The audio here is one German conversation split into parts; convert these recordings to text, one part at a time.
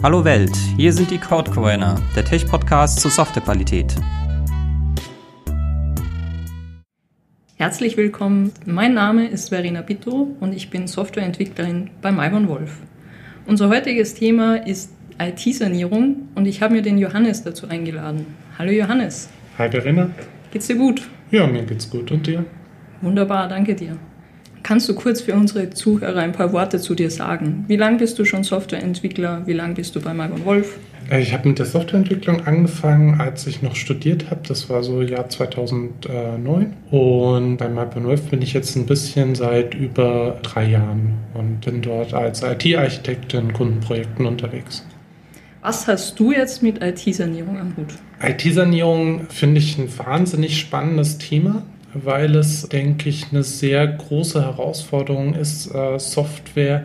Hallo Welt, hier sind die Codecoiner, der Tech-Podcast zur Softwarequalität. Herzlich willkommen, mein Name ist Verena Bitto und ich bin Softwareentwicklerin bei Maibon Wolf. Unser heutiges Thema ist IT-Sanierung und ich habe mir den Johannes dazu eingeladen. Hallo Johannes. Hi Verena. Geht's dir gut? Ja, mir geht's gut und dir? Wunderbar, danke dir. Kannst du kurz für unsere Zuhörer ein paar Worte zu dir sagen? Wie lange bist du schon Softwareentwickler? Wie lange bist du bei Malcolm Wolf? Äh, ich habe mit der Softwareentwicklung angefangen, als ich noch studiert habe. Das war so Jahr 2009. Und bei Malcolm Wolf bin ich jetzt ein bisschen seit über drei Jahren und bin dort als IT-Architekt in Kundenprojekten unterwegs. Was hast du jetzt mit IT-Sanierung am Hut? IT-Sanierung finde ich ein wahnsinnig spannendes Thema weil es, denke ich, eine sehr große Herausforderung ist, äh, Software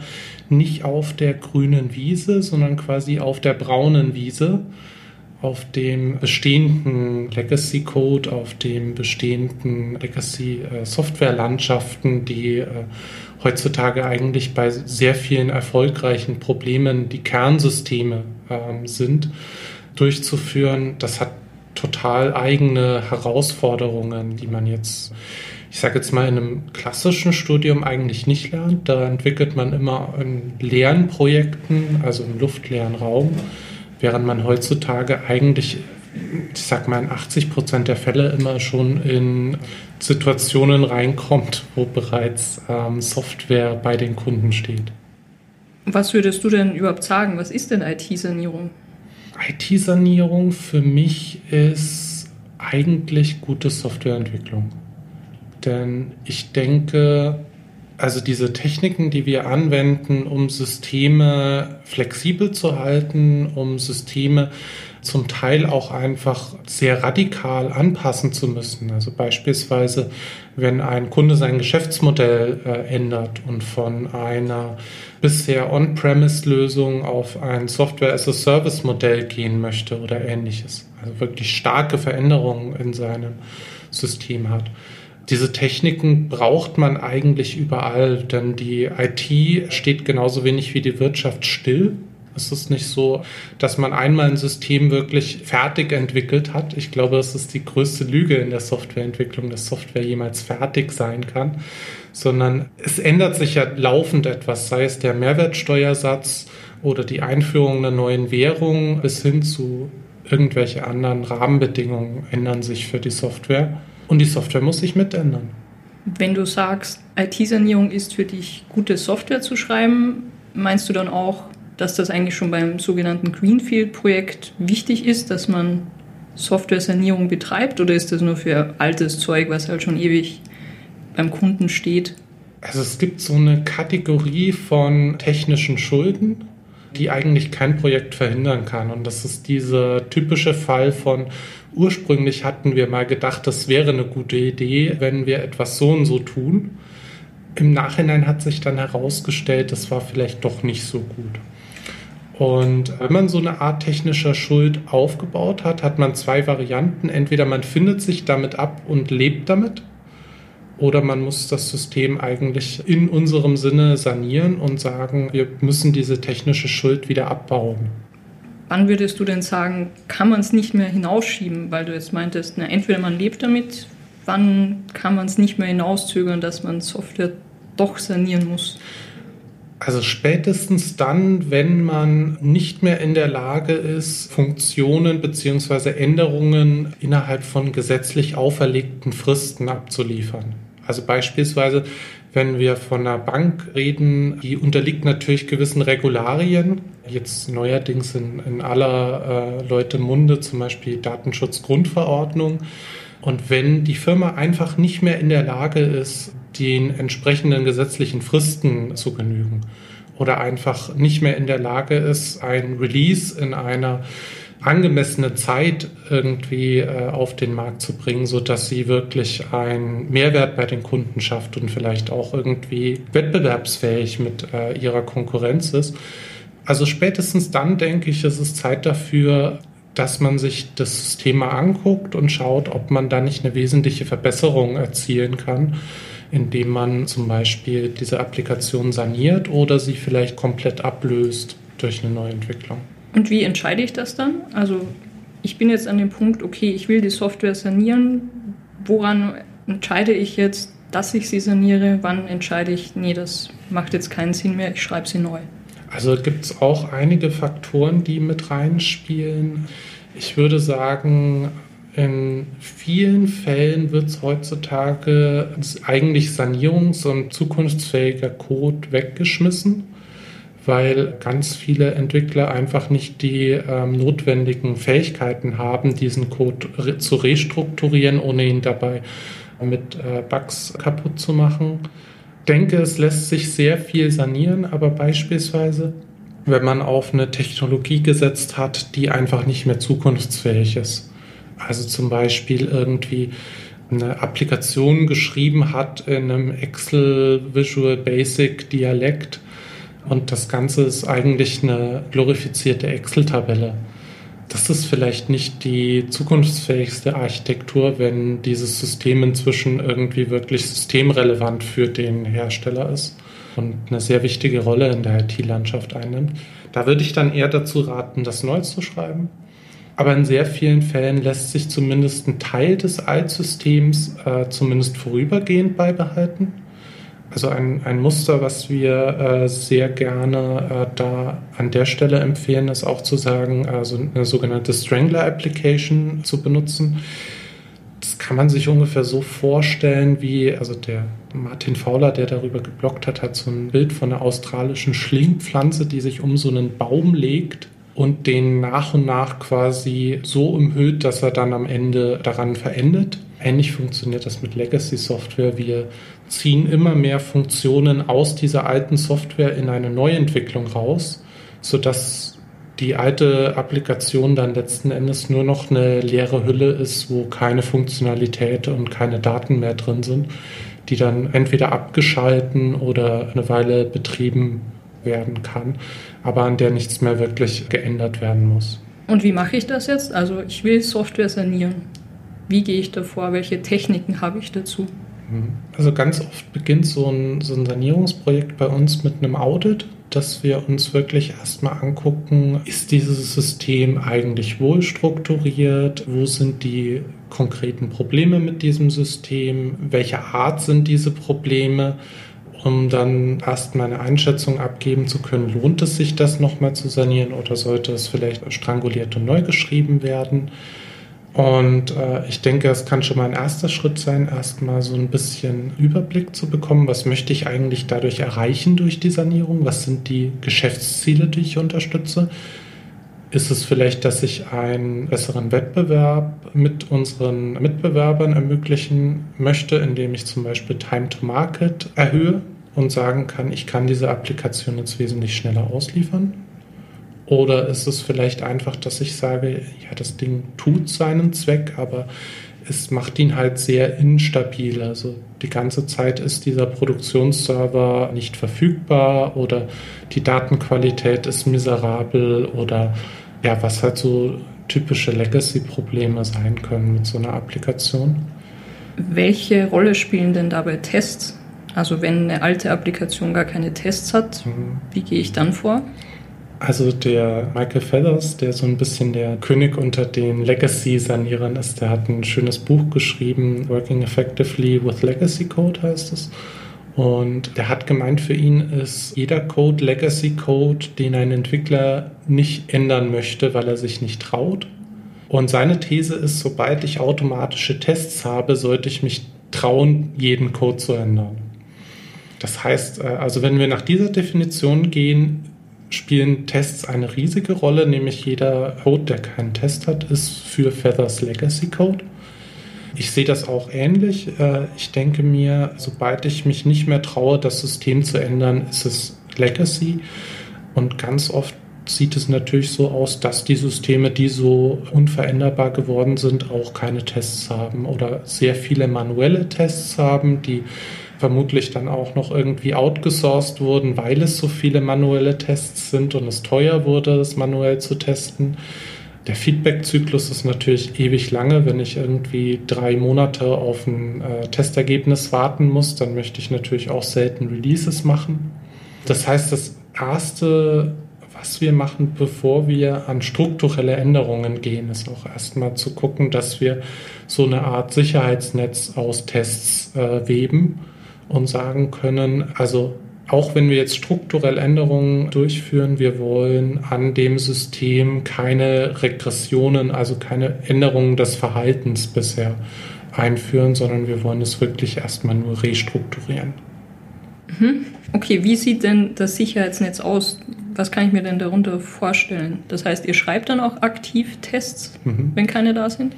nicht auf der grünen Wiese, sondern quasi auf der braunen Wiese, auf dem bestehenden Legacy Code, auf dem bestehenden Legacy äh, Software-Landschaften, die äh, heutzutage eigentlich bei sehr vielen erfolgreichen Problemen die Kernsysteme ähm, sind, durchzuführen. Das hat total eigene Herausforderungen, die man jetzt, ich sage jetzt mal, in einem klassischen Studium eigentlich nicht lernt. Da entwickelt man immer in leeren Projekten, also im luftleeren Raum, während man heutzutage eigentlich, ich sag mal, in 80 Prozent der Fälle immer schon in Situationen reinkommt, wo bereits ähm, Software bei den Kunden steht. Was würdest du denn überhaupt sagen? Was ist denn IT-Sanierung? IT-Sanierung für mich ist eigentlich gute Softwareentwicklung. Denn ich denke, also diese Techniken, die wir anwenden, um Systeme flexibel zu halten, um Systeme zum Teil auch einfach sehr radikal anpassen zu müssen. Also beispielsweise, wenn ein Kunde sein Geschäftsmodell äh, ändert und von einer bisher On-Premise-Lösung auf ein Software-as-a-Service-Modell gehen möchte oder ähnliches. Also wirklich starke Veränderungen in seinem System hat. Diese Techniken braucht man eigentlich überall, denn die IT steht genauso wenig wie die Wirtschaft still. Es ist nicht so, dass man einmal ein System wirklich fertig entwickelt hat. Ich glaube, das ist die größte Lüge in der Softwareentwicklung, dass Software jemals fertig sein kann, sondern es ändert sich ja laufend etwas, sei es der Mehrwertsteuersatz oder die Einführung einer neuen Währung bis hin zu irgendwelche anderen Rahmenbedingungen ändern sich für die Software und die Software muss sich mitändern. Wenn du sagst, IT-Sanierung ist für dich gute Software zu schreiben, meinst du dann auch dass das eigentlich schon beim sogenannten Greenfield-Projekt wichtig ist, dass man Software-Sanierung betreibt oder ist das nur für altes Zeug, was halt schon ewig beim Kunden steht? Also es gibt so eine Kategorie von technischen Schulden, die eigentlich kein Projekt verhindern kann. Und das ist dieser typische Fall von ursprünglich hatten wir mal gedacht, das wäre eine gute Idee, wenn wir etwas so und so tun. Im Nachhinein hat sich dann herausgestellt, das war vielleicht doch nicht so gut. Und wenn man so eine Art technischer Schuld aufgebaut hat, hat man zwei Varianten. Entweder man findet sich damit ab und lebt damit, oder man muss das System eigentlich in unserem Sinne sanieren und sagen, wir müssen diese technische Schuld wieder abbauen. Wann würdest du denn sagen, kann man es nicht mehr hinausschieben, weil du jetzt meintest, na, entweder man lebt damit, wann kann man es nicht mehr hinauszögern, dass man Software doch sanieren muss? Also spätestens dann, wenn man nicht mehr in der Lage ist, Funktionen bzw. Änderungen innerhalb von gesetzlich auferlegten Fristen abzuliefern. Also beispielsweise, wenn wir von einer Bank reden, die unterliegt natürlich gewissen Regularien. Jetzt neuerdings in, in aller äh, Leute Munde zum Beispiel Datenschutzgrundverordnung. Und wenn die Firma einfach nicht mehr in der Lage ist, den entsprechenden gesetzlichen Fristen zu genügen oder einfach nicht mehr in der Lage ist, ein Release in einer angemessene Zeit irgendwie äh, auf den Markt zu bringen, so dass sie wirklich einen Mehrwert bei den Kunden schafft und vielleicht auch irgendwie wettbewerbsfähig mit äh, ihrer Konkurrenz ist. Also spätestens dann denke ich, ist es Zeit dafür, dass man sich das Thema anguckt und schaut, ob man da nicht eine wesentliche Verbesserung erzielen kann indem man zum Beispiel diese Applikation saniert oder sie vielleicht komplett ablöst durch eine Neuentwicklung. Und wie entscheide ich das dann? Also ich bin jetzt an dem Punkt, okay, ich will die Software sanieren. Woran entscheide ich jetzt, dass ich sie saniere? Wann entscheide ich, nee, das macht jetzt keinen Sinn mehr, ich schreibe sie neu? Also gibt es auch einige Faktoren, die mit reinspielen. Ich würde sagen, in vielen Fällen wird es heutzutage eigentlich sanierungs- und zukunftsfähiger Code weggeschmissen weil ganz viele Entwickler einfach nicht die ähm, notwendigen Fähigkeiten haben, diesen Code re zu restrukturieren, ohne ihn dabei mit äh, Bugs kaputt zu machen. Ich denke, es lässt sich sehr viel sanieren, aber beispielsweise, wenn man auf eine Technologie gesetzt hat, die einfach nicht mehr zukunftsfähig ist. Also zum Beispiel irgendwie eine Applikation geschrieben hat in einem Excel Visual Basic Dialekt, und das Ganze ist eigentlich eine glorifizierte Excel-Tabelle. Das ist vielleicht nicht die zukunftsfähigste Architektur, wenn dieses System inzwischen irgendwie wirklich systemrelevant für den Hersteller ist und eine sehr wichtige Rolle in der IT-Landschaft einnimmt. Da würde ich dann eher dazu raten, das neu zu schreiben. Aber in sehr vielen Fällen lässt sich zumindest ein Teil des Altsystems äh, zumindest vorübergehend beibehalten. Also ein, ein Muster, was wir äh, sehr gerne äh, da an der Stelle empfehlen, ist auch zu sagen, also eine sogenannte Strangler Application zu benutzen. Das kann man sich ungefähr so vorstellen, wie, also der Martin Fowler, der darüber geblockt hat, hat so ein Bild von einer australischen Schlingpflanze, die sich um so einen Baum legt und den nach und nach quasi so umhüllt, dass er dann am Ende daran verendet. Ähnlich funktioniert das mit Legacy Software. Wir ziehen immer mehr Funktionen aus dieser alten Software in eine Neuentwicklung raus, sodass die alte Applikation dann letzten Endes nur noch eine leere Hülle ist, wo keine Funktionalität und keine Daten mehr drin sind, die dann entweder abgeschalten oder eine Weile betrieben werden kann, aber an der nichts mehr wirklich geändert werden muss. Und wie mache ich das jetzt? Also ich will Software sanieren. Wie gehe ich davor? Welche Techniken habe ich dazu? Mhm. Also ganz oft beginnt so ein, so ein Sanierungsprojekt bei uns mit einem Audit, dass wir uns wirklich erstmal angucken, ist dieses System eigentlich wohl strukturiert? Wo sind die konkreten Probleme mit diesem System? Welche Art sind diese Probleme? Um dann erstmal eine Einschätzung abgeben zu können, lohnt es sich das nochmal zu sanieren oder sollte es vielleicht stranguliert und neu geschrieben werden? Und äh, ich denke, es kann schon mal ein erster Schritt sein, erstmal so ein bisschen Überblick zu bekommen, was möchte ich eigentlich dadurch erreichen durch die Sanierung, was sind die Geschäftsziele, die ich unterstütze. Ist es vielleicht, dass ich einen besseren Wettbewerb mit unseren Mitbewerbern ermöglichen möchte, indem ich zum Beispiel Time to Market erhöhe und sagen kann, ich kann diese Applikation jetzt wesentlich schneller ausliefern? Oder ist es vielleicht einfach, dass ich sage, ja, das Ding tut seinen Zweck, aber es macht ihn halt sehr instabil. Also die ganze Zeit ist dieser Produktionsserver nicht verfügbar oder die Datenqualität ist miserabel oder ja, was halt so typische Legacy-Probleme sein können mit so einer Applikation. Welche Rolle spielen denn dabei Tests? Also wenn eine alte Applikation gar keine Tests hat, mhm. wie gehe ich dann vor? Also der Michael Feathers, der so ein bisschen der König unter den Legacy-Sanierern ist, der hat ein schönes Buch geschrieben, Working Effectively with Legacy Code heißt es. Und der hat gemeint, für ihn ist jeder Code Legacy Code, den ein Entwickler nicht ändern möchte, weil er sich nicht traut. Und seine These ist, sobald ich automatische Tests habe, sollte ich mich trauen, jeden Code zu ändern. Das heißt, äh, also wenn wir nach dieser Definition gehen, spielen Tests eine riesige Rolle, nämlich jeder Code, der keinen Test hat, ist für Feathers Legacy Code. Ich sehe das auch ähnlich. Äh, ich denke mir, sobald ich mich nicht mehr traue, das System zu ändern, ist es Legacy. Und ganz oft sieht es natürlich so aus, dass die Systeme, die so unveränderbar geworden sind, auch keine Tests haben oder sehr viele manuelle Tests haben, die vermutlich dann auch noch irgendwie outgesourced wurden, weil es so viele manuelle Tests sind und es teuer wurde, es manuell zu testen. Der Feedback-Zyklus ist natürlich ewig lange. Wenn ich irgendwie drei Monate auf ein äh, Testergebnis warten muss, dann möchte ich natürlich auch selten Releases machen. Das heißt, das Erste, was wir machen, bevor wir an strukturelle Änderungen gehen, ist auch erstmal zu gucken, dass wir so eine Art Sicherheitsnetz aus Tests äh, weben und sagen können, also auch wenn wir jetzt strukturell Änderungen durchführen, wir wollen an dem System keine Regressionen, also keine Änderungen des Verhaltens bisher einführen, sondern wir wollen es wirklich erstmal nur restrukturieren. Mhm. Okay, wie sieht denn das Sicherheitsnetz aus? Was kann ich mir denn darunter vorstellen? Das heißt, ihr schreibt dann auch aktiv Tests, mhm. wenn keine da sind?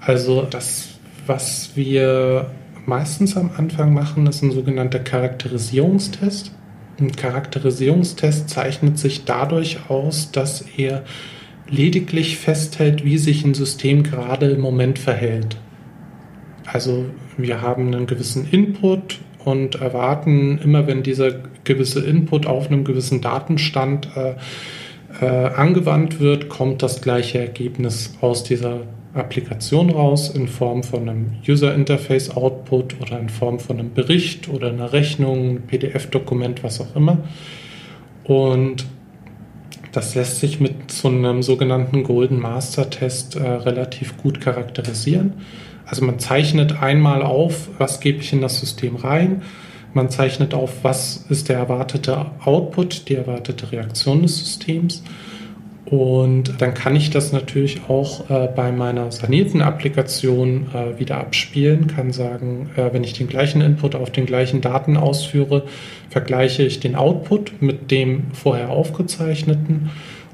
Also das, was wir meistens am Anfang machen, ist ein sogenannter Charakterisierungstest. Ein Charakterisierungstest zeichnet sich dadurch aus, dass er lediglich festhält, wie sich ein System gerade im Moment verhält. Also wir haben einen gewissen Input und erwarten immer, wenn dieser gewisse Input auf einem gewissen Datenstand äh, äh, angewandt wird, kommt das gleiche Ergebnis aus dieser Applikation raus in Form von einem User Interface Output oder in Form von einem Bericht oder einer Rechnung, PDF-Dokument, was auch immer. Und das lässt sich mit so einem sogenannten Golden Master Test äh, relativ gut charakterisieren. Also man zeichnet einmal auf, was gebe ich in das System rein. Man zeichnet auf, was ist der erwartete Output, die erwartete Reaktion des Systems. Und dann kann ich das natürlich auch äh, bei meiner sanierten Applikation äh, wieder abspielen, kann sagen, äh, wenn ich den gleichen Input auf den gleichen Daten ausführe, vergleiche ich den Output mit dem vorher aufgezeichneten.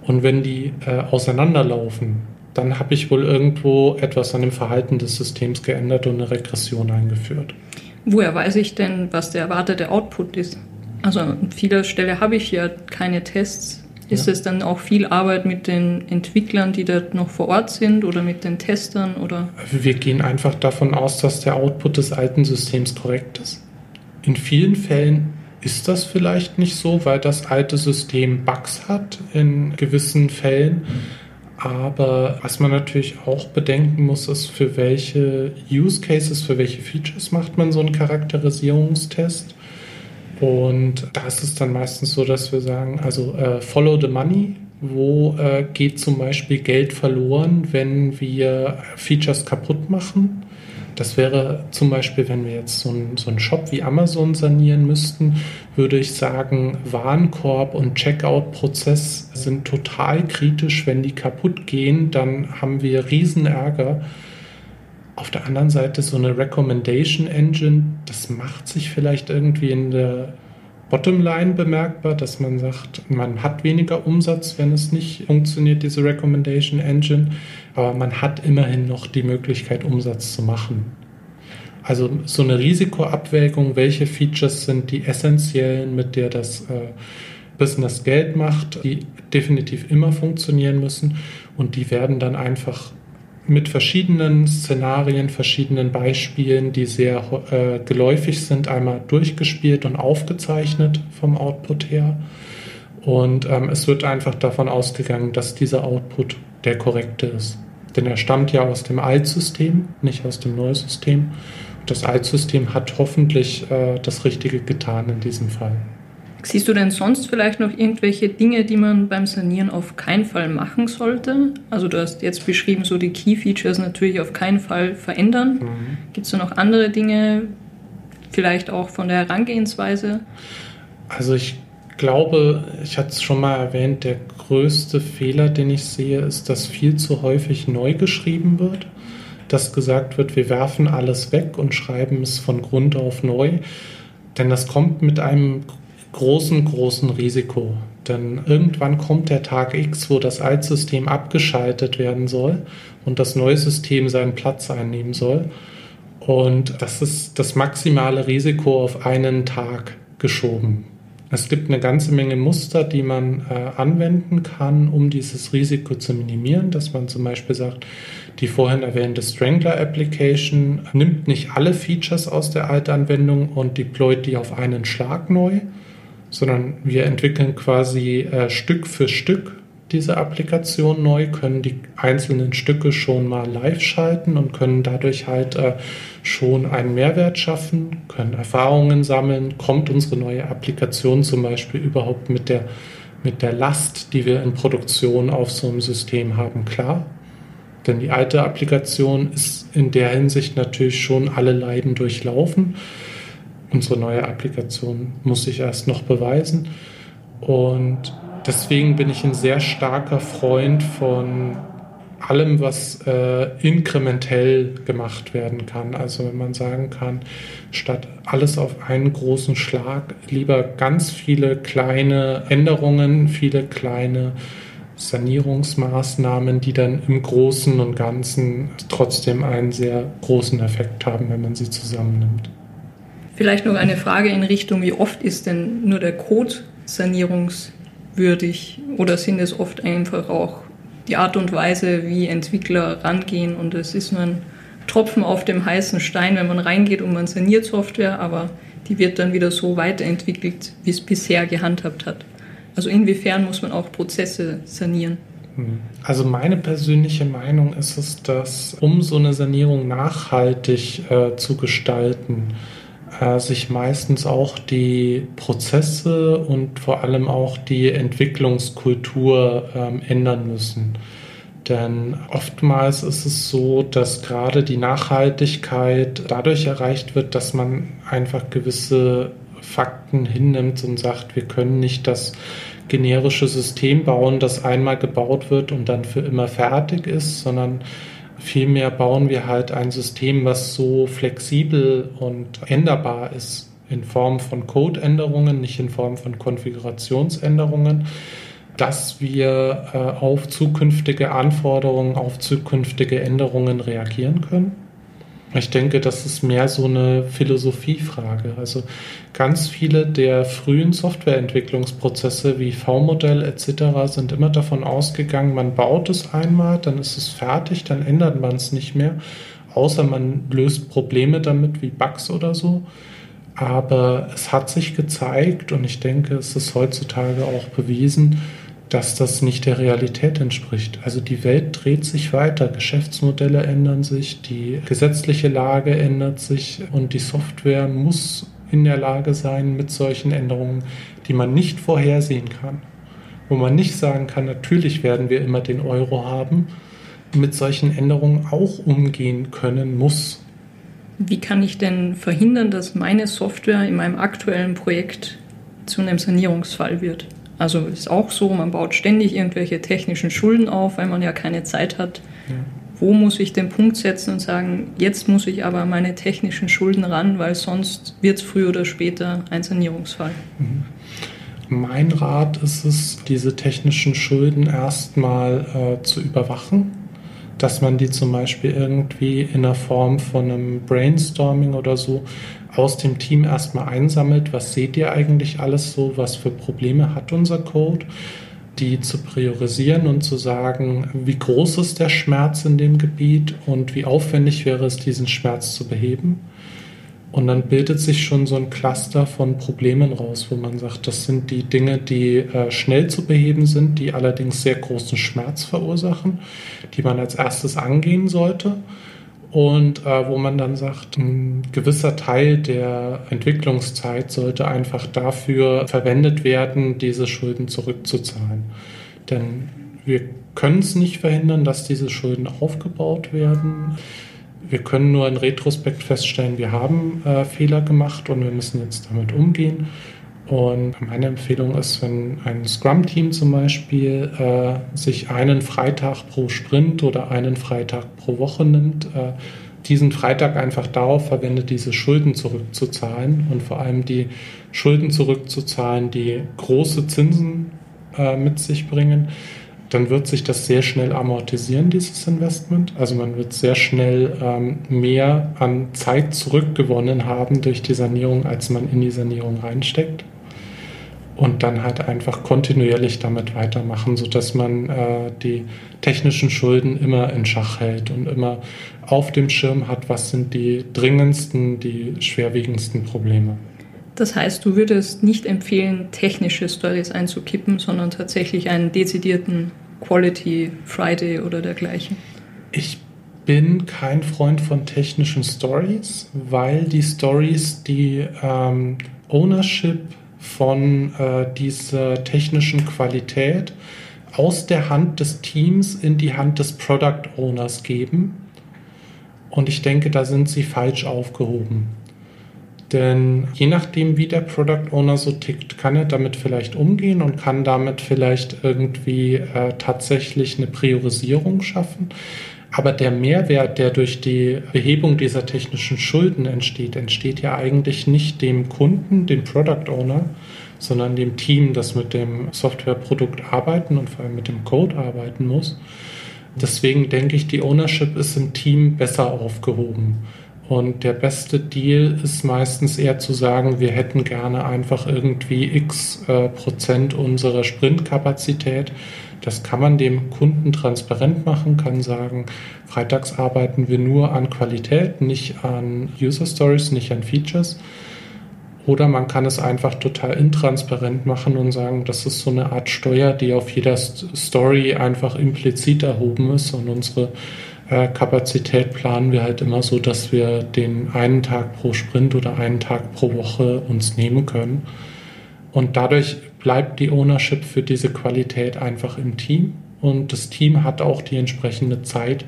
Und wenn die äh, auseinanderlaufen, dann habe ich wohl irgendwo etwas an dem Verhalten des Systems geändert und eine Regression eingeführt. Woher weiß ich denn, was der erwartete Output ist? Also an vieler Stelle habe ich ja keine Tests ist ja. es dann auch viel Arbeit mit den Entwicklern, die dort noch vor Ort sind oder mit den Testern? Oder? Wir gehen einfach davon aus, dass der Output des alten Systems korrekt ist. In vielen Fällen ist das vielleicht nicht so, weil das alte System Bugs hat in gewissen Fällen. Aber was man natürlich auch bedenken muss, ist, für welche Use Cases, für welche Features macht man so einen Charakterisierungstest. Und da ist es dann meistens so, dass wir sagen, also äh, follow the money. Wo äh, geht zum Beispiel Geld verloren, wenn wir Features kaputt machen? Das wäre zum Beispiel, wenn wir jetzt so einen so Shop wie Amazon sanieren müssten, würde ich sagen, Warenkorb und Checkout-Prozess sind total kritisch. Wenn die kaputt gehen, dann haben wir Riesenärger. Auf der anderen Seite so eine Recommendation Engine, das macht sich vielleicht irgendwie in der Bottomline bemerkbar, dass man sagt, man hat weniger Umsatz, wenn es nicht funktioniert, diese Recommendation Engine, aber man hat immerhin noch die Möglichkeit, Umsatz zu machen. Also so eine Risikoabwägung, welche Features sind die essentiellen, mit der das äh, Business Geld macht, die definitiv immer funktionieren müssen und die werden dann einfach mit verschiedenen Szenarien, verschiedenen Beispielen, die sehr äh, geläufig sind, einmal durchgespielt und aufgezeichnet vom Output her. Und ähm, es wird einfach davon ausgegangen, dass dieser Output der korrekte ist. Denn er stammt ja aus dem Altsystem, nicht aus dem Neusystem. Das Altsystem hat hoffentlich äh, das Richtige getan in diesem Fall. Siehst du denn sonst vielleicht noch irgendwelche Dinge, die man beim Sanieren auf keinen Fall machen sollte? Also du hast jetzt beschrieben, so die Key Features natürlich auf keinen Fall verändern. Mhm. Gibt es da noch andere Dinge, vielleicht auch von der Herangehensweise? Also ich glaube, ich hatte es schon mal erwähnt, der größte Fehler, den ich sehe, ist, dass viel zu häufig neu geschrieben wird. Dass gesagt wird, wir werfen alles weg und schreiben es von Grund auf neu. Denn das kommt mit einem großen, großen Risiko. Denn irgendwann kommt der Tag X, wo das Altsystem abgeschaltet werden soll und das neue System seinen Platz einnehmen soll. Und das ist das maximale Risiko auf einen Tag geschoben. Es gibt eine ganze Menge Muster, die man äh, anwenden kann, um dieses Risiko zu minimieren, dass man zum Beispiel sagt, die vorhin erwähnte Strangler Application nimmt nicht alle Features aus der Altanwendung und deployt die auf einen Schlag neu, sondern wir entwickeln quasi äh, Stück für Stück diese Applikation neu, können die einzelnen Stücke schon mal live schalten und können dadurch halt äh, schon einen Mehrwert schaffen, können Erfahrungen sammeln, kommt unsere neue Applikation zum Beispiel überhaupt mit der mit der Last, die wir in Produktion auf so einem System haben, klar. Denn die alte Applikation ist in der Hinsicht natürlich schon alle Leiden durchlaufen. Unsere neue Applikation muss sich erst noch beweisen. Und deswegen bin ich ein sehr starker Freund von allem, was äh, inkrementell gemacht werden kann. Also wenn man sagen kann, statt alles auf einen großen Schlag, lieber ganz viele kleine Änderungen, viele kleine Sanierungsmaßnahmen, die dann im Großen und Ganzen trotzdem einen sehr großen Effekt haben, wenn man sie zusammennimmt. Vielleicht noch eine Frage in Richtung, wie oft ist denn nur der Code sanierungswürdig oder sind es oft einfach auch die Art und Weise, wie Entwickler rangehen und es ist nur ein Tropfen auf dem heißen Stein, wenn man reingeht und man saniert Software, aber die wird dann wieder so weiterentwickelt, wie es bisher gehandhabt hat. Also inwiefern muss man auch Prozesse sanieren? Hm. Also meine persönliche Meinung ist es, dass um so eine Sanierung nachhaltig äh, zu gestalten, äh, sich meistens auch die Prozesse und vor allem auch die Entwicklungskultur ähm, ändern müssen. Denn oftmals ist es so, dass gerade die Nachhaltigkeit dadurch erreicht wird, dass man einfach gewisse Fakten hinnimmt und sagt, wir können nicht das generische System bauen, das einmal gebaut wird und dann für immer fertig ist, sondern vielmehr bauen wir halt ein System, was so flexibel und änderbar ist in Form von Codeänderungen, nicht in Form von Konfigurationsänderungen, dass wir äh, auf zukünftige Anforderungen, auf zukünftige Änderungen reagieren können. Ich denke, das ist mehr so eine Philosophiefrage. Also ganz viele der frühen Softwareentwicklungsprozesse wie V-Modell etc. sind immer davon ausgegangen, man baut es einmal, dann ist es fertig, dann ändert man es nicht mehr, außer man löst Probleme damit wie Bugs oder so. Aber es hat sich gezeigt und ich denke, es ist heutzutage auch bewiesen, dass das nicht der Realität entspricht. Also die Welt dreht sich weiter, Geschäftsmodelle ändern sich, die gesetzliche Lage ändert sich und die Software muss in der Lage sein, mit solchen Änderungen, die man nicht vorhersehen kann, wo man nicht sagen kann, natürlich werden wir immer den Euro haben, mit solchen Änderungen auch umgehen können muss. Wie kann ich denn verhindern, dass meine Software in meinem aktuellen Projekt zu einem Sanierungsfall wird? Also ist auch so, man baut ständig irgendwelche technischen Schulden auf, weil man ja keine Zeit hat. Ja. Wo muss ich den Punkt setzen und sagen, jetzt muss ich aber meine technischen Schulden ran, weil sonst wird es früher oder später ein Sanierungsfall. Mhm. Mein Rat ist es, diese technischen Schulden erstmal äh, zu überwachen, dass man die zum Beispiel irgendwie in der Form von einem Brainstorming oder so aus dem Team erstmal einsammelt, was seht ihr eigentlich alles so, was für Probleme hat unser Code, die zu priorisieren und zu sagen, wie groß ist der Schmerz in dem Gebiet und wie aufwendig wäre es, diesen Schmerz zu beheben. Und dann bildet sich schon so ein Cluster von Problemen raus, wo man sagt, das sind die Dinge, die äh, schnell zu beheben sind, die allerdings sehr großen Schmerz verursachen, die man als erstes angehen sollte und äh, wo man dann sagt, ein gewisser Teil der Entwicklungszeit sollte einfach dafür verwendet werden, diese Schulden zurückzuzahlen. Denn wir können es nicht verhindern, dass diese Schulden aufgebaut werden. Wir können nur in Retrospekt feststellen, wir haben äh, Fehler gemacht und wir müssen jetzt damit umgehen. Und meine Empfehlung ist, wenn ein Scrum-Team zum Beispiel äh, sich einen Freitag pro Sprint oder einen Freitag pro Woche nimmt, äh, diesen Freitag einfach darauf verwendet, diese Schulden zurückzuzahlen und vor allem die Schulden zurückzuzahlen, die große Zinsen äh, mit sich bringen, dann wird sich das sehr schnell amortisieren, dieses Investment. Also man wird sehr schnell ähm, mehr an Zeit zurückgewonnen haben durch die Sanierung, als man in die Sanierung reinsteckt und dann halt einfach kontinuierlich damit weitermachen, sodass man äh, die technischen Schulden immer in Schach hält und immer auf dem Schirm hat, was sind die dringendsten, die schwerwiegendsten Probleme. Das heißt, du würdest nicht empfehlen, technische Stories einzukippen, sondern tatsächlich einen dezidierten Quality Friday oder dergleichen. Ich bin kein Freund von technischen Stories, weil die Stories die ähm, Ownership von äh, dieser technischen Qualität aus der Hand des Teams in die Hand des Product Owners geben. Und ich denke, da sind sie falsch aufgehoben. Denn je nachdem, wie der Product Owner so tickt, kann er damit vielleicht umgehen und kann damit vielleicht irgendwie äh, tatsächlich eine Priorisierung schaffen. Aber der Mehrwert, der durch die Behebung dieser technischen Schulden entsteht, entsteht ja eigentlich nicht dem Kunden, dem Product Owner, sondern dem Team, das mit dem Softwareprodukt arbeiten und vor allem mit dem Code arbeiten muss. Deswegen denke ich, die Ownership ist im Team besser aufgehoben. Und der beste Deal ist meistens eher zu sagen, wir hätten gerne einfach irgendwie x äh, Prozent unserer Sprintkapazität. Das kann man dem Kunden transparent machen, kann sagen, freitags arbeiten wir nur an Qualität, nicht an User Stories, nicht an Features. Oder man kann es einfach total intransparent machen und sagen, das ist so eine Art Steuer, die auf jeder Story einfach implizit erhoben ist und unsere äh, Kapazität planen wir halt immer so, dass wir den einen Tag pro Sprint oder einen Tag pro Woche uns nehmen können. Und dadurch bleibt die Ownership für diese Qualität einfach im Team und das Team hat auch die entsprechende Zeit,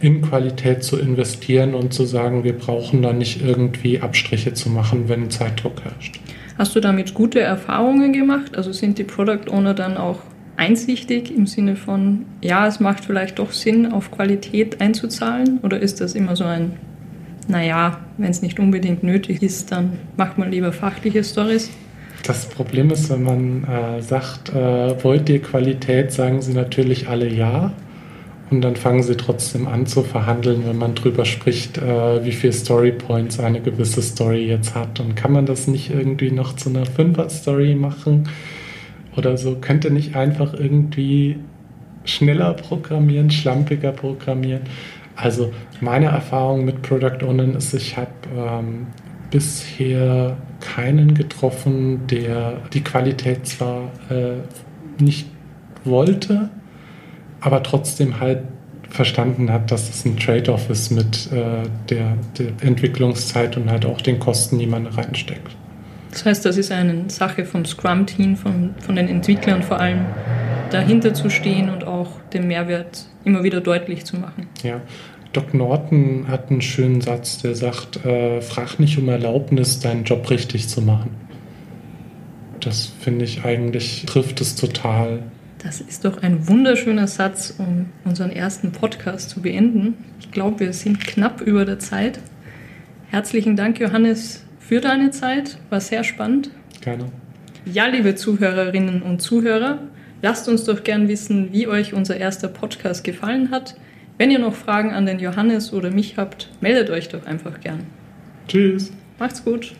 in Qualität zu investieren und zu sagen, wir brauchen da nicht irgendwie Abstriche zu machen, wenn Zeitdruck herrscht. Hast du damit gute Erfahrungen gemacht? Also sind die Product Owner dann auch einsichtig im Sinne von, ja, es macht vielleicht doch Sinn, auf Qualität einzuzahlen? Oder ist das immer so ein, naja, wenn es nicht unbedingt nötig ist, dann macht man lieber fachliche Stories? Das Problem ist, wenn man äh, sagt, äh, wollt ihr Qualität, sagen sie natürlich alle ja. Und dann fangen sie trotzdem an zu verhandeln, wenn man drüber spricht, äh, wie viele Story Points eine gewisse Story jetzt hat. Und kann man das nicht irgendwie noch zu einer Fünfer-Story machen oder so? Könnte nicht einfach irgendwie schneller programmieren, schlampiger programmieren? Also meine Erfahrung mit Product Ownern ist, ich habe ähm, bisher keinen getroffen, der die Qualität zwar äh, nicht wollte, aber trotzdem halt verstanden hat, dass es ein Trade-off ist mit äh, der, der, Entwicklungszeit und halt auch den Kosten, die man reinsteckt. Das heißt, das ist eine Sache vom Scrum-Team, von, von den Entwicklern vor allem, dahinter zu stehen und auch den Mehrwert immer wieder deutlich zu machen. Ja, Doc Norton hat einen schönen Satz, der sagt, äh, frag nicht um Erlaubnis, deinen Job richtig zu machen. Das finde ich eigentlich, trifft es total. Das ist doch ein wunderschöner Satz, um unseren ersten Podcast zu beenden. Ich glaube, wir sind knapp über der Zeit. Herzlichen Dank, Johannes, für deine Zeit. War sehr spannend. Gerne. Ja, liebe Zuhörerinnen und Zuhörer, lasst uns doch gern wissen, wie euch unser erster Podcast gefallen hat. Wenn ihr noch Fragen an den Johannes oder mich habt, meldet euch doch einfach gern. Tschüss. Macht's gut.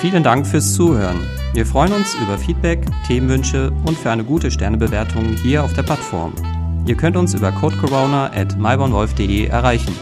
Vielen Dank fürs Zuhören. Wir freuen uns über Feedback, Themenwünsche und für eine gute Sternebewertung hier auf der Plattform. Ihr könnt uns über codecorona at erreichen.